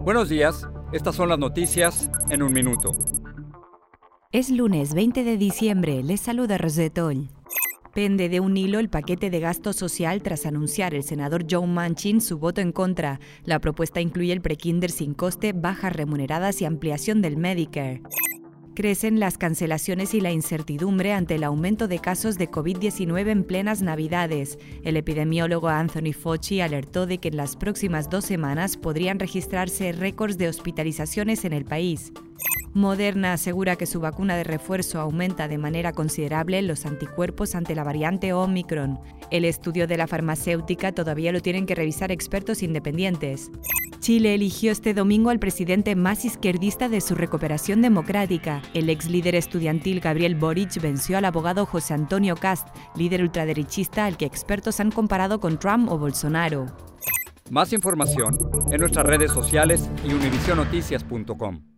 Buenos días, estas son las noticias en un minuto. Es lunes 20 de diciembre, les saluda Rosetol. Pende de un hilo el paquete de gasto social tras anunciar el senador John Manchin su voto en contra. La propuesta incluye el prekinder sin coste, bajas remuneradas y ampliación del Medicare. Crecen las cancelaciones y la incertidumbre ante el aumento de casos de COVID-19 en plenas Navidades. El epidemiólogo Anthony Fauci alertó de que en las próximas dos semanas podrían registrarse récords de hospitalizaciones en el país. Moderna asegura que su vacuna de refuerzo aumenta de manera considerable los anticuerpos ante la variante Omicron. El estudio de la farmacéutica todavía lo tienen que revisar expertos independientes. Chile eligió este domingo al presidente más izquierdista de su recuperación democrática. El ex líder estudiantil Gabriel Boric venció al abogado José Antonio Cast, líder ultraderechista al que expertos han comparado con Trump o Bolsonaro. Más información en nuestras redes sociales y univisionoticias.com.